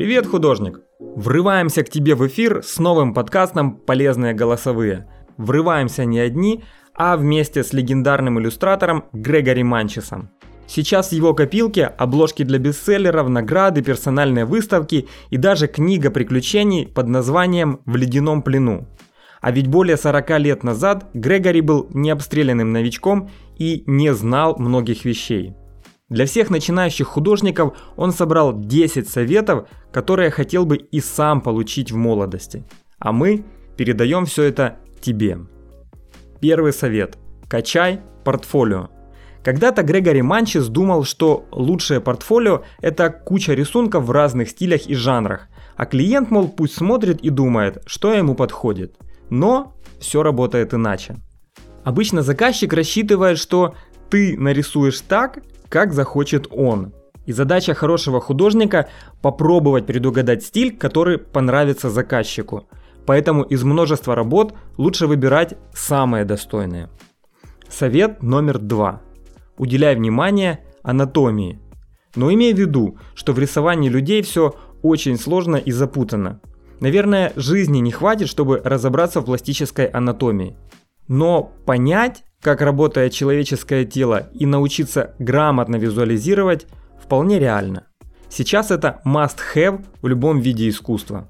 Привет, художник! Врываемся к тебе в эфир с новым подкастом «Полезные голосовые». Врываемся не одни, а вместе с легендарным иллюстратором Грегори Манчесом. Сейчас в его копилке обложки для бестселлеров, награды, персональные выставки и даже книга приключений под названием «В ледяном плену». А ведь более 40 лет назад Грегори был необстрелянным новичком и не знал многих вещей. Для всех начинающих художников он собрал 10 советов, которые хотел бы и сам получить в молодости. А мы передаем все это тебе. Первый совет. Качай портфолио. Когда-то Грегори Манчес думал, что лучшее портфолио – это куча рисунков в разных стилях и жанрах, а клиент, мол, пусть смотрит и думает, что ему подходит. Но все работает иначе. Обычно заказчик рассчитывает, что ты нарисуешь так, как захочет он. И задача хорошего художника – попробовать предугадать стиль, который понравится заказчику. Поэтому из множества работ лучше выбирать самые достойные. Совет номер два. Уделяй внимание анатомии. Но имей в виду, что в рисовании людей все очень сложно и запутанно. Наверное, жизни не хватит, чтобы разобраться в пластической анатомии. Но понять, как работает человеческое тело и научиться грамотно визуализировать вполне реально. Сейчас это must-have в любом виде искусства.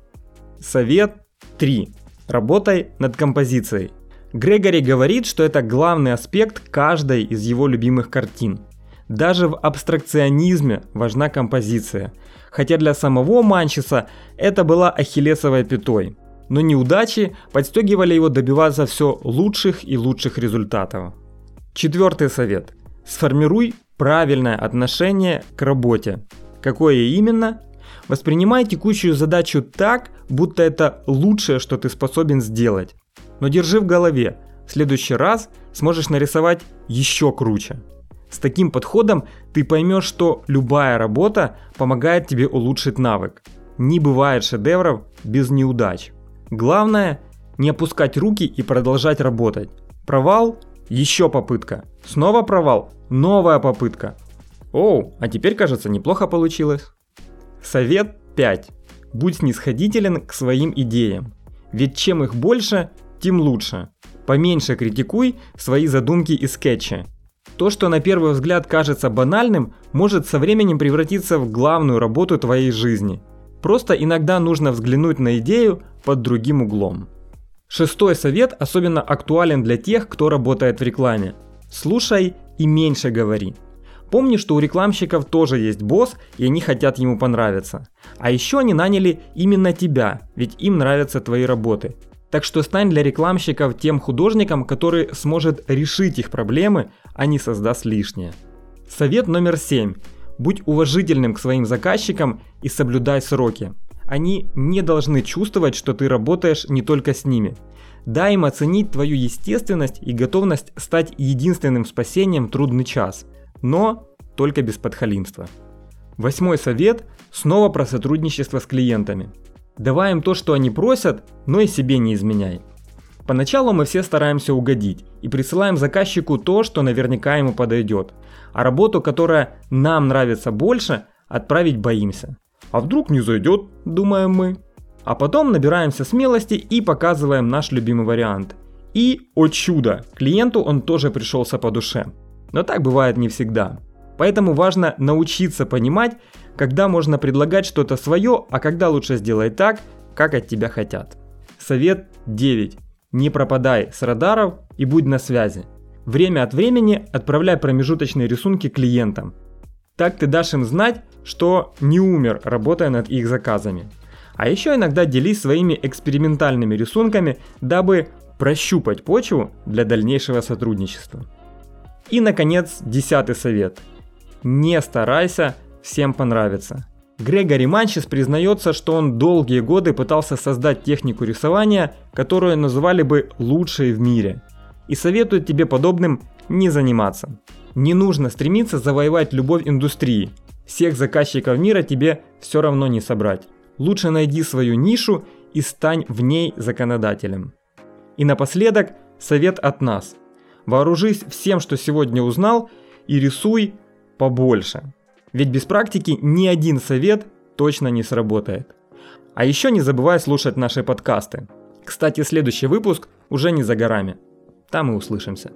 Совет 3. Работай над композицией. Грегори говорит, что это главный аспект каждой из его любимых картин. Даже в абстракционизме важна композиция, хотя для самого Манчеса это была ахиллесовой пятой – но неудачи подстегивали его добиваться все лучших и лучших результатов. Четвертый совет. Сформируй правильное отношение к работе. Какое именно? Воспринимай текущую задачу так, будто это лучшее, что ты способен сделать. Но держи в голове, в следующий раз сможешь нарисовать еще круче. С таким подходом ты поймешь, что любая работа помогает тебе улучшить навык. Не бывает шедевров без неудач. Главное не опускать руки и продолжать работать. Провал – еще попытка. Снова провал – новая попытка. Оу, а теперь кажется неплохо получилось. Совет 5. Будь снисходителен к своим идеям. Ведь чем их больше, тем лучше. Поменьше критикуй свои задумки и скетчи. То, что на первый взгляд кажется банальным, может со временем превратиться в главную работу твоей жизни. Просто иногда нужно взглянуть на идею под другим углом. Шестой совет особенно актуален для тех, кто работает в рекламе. Слушай и меньше говори. Помни, что у рекламщиков тоже есть босс, и они хотят ему понравиться. А еще они наняли именно тебя, ведь им нравятся твои работы. Так что стань для рекламщиков тем художником, который сможет решить их проблемы, а не создаст лишнее. Совет номер семь. Будь уважительным к своим заказчикам и соблюдай сроки. Они не должны чувствовать, что ты работаешь не только с ними. Дай им оценить твою естественность и готовность стать единственным спасением трудный час, но только без подхалимства. Восьмой совет снова про сотрудничество с клиентами. Давай им то, что они просят, но и себе не изменяй. Поначалу мы все стараемся угодить и присылаем заказчику то, что наверняка ему подойдет, а работу, которая нам нравится больше, отправить боимся. А вдруг не зайдет, думаем мы. А потом набираемся смелости и показываем наш любимый вариант. И, о чудо, клиенту он тоже пришелся по душе. Но так бывает не всегда. Поэтому важно научиться понимать, когда можно предлагать что-то свое, а когда лучше сделать так, как от тебя хотят. Совет 9. Не пропадай с радаров и будь на связи. Время от времени отправляй промежуточные рисунки клиентам. Так ты дашь им знать, что не умер, работая над их заказами. А еще иногда делись своими экспериментальными рисунками, дабы прощупать почву для дальнейшего сотрудничества. И, наконец, десятый совет. Не старайся всем понравиться. Грегори Манчес признается, что он долгие годы пытался создать технику рисования, которую называли бы лучшей в мире. И советует тебе подобным не заниматься. Не нужно стремиться завоевать любовь индустрии. Всех заказчиков мира тебе все равно не собрать. Лучше найди свою нишу и стань в ней законодателем. И напоследок совет от нас. Вооружись всем, что сегодня узнал, и рисуй побольше. Ведь без практики ни один совет точно не сработает. А еще не забывай слушать наши подкасты. Кстати, следующий выпуск уже не за горами. Там и услышимся.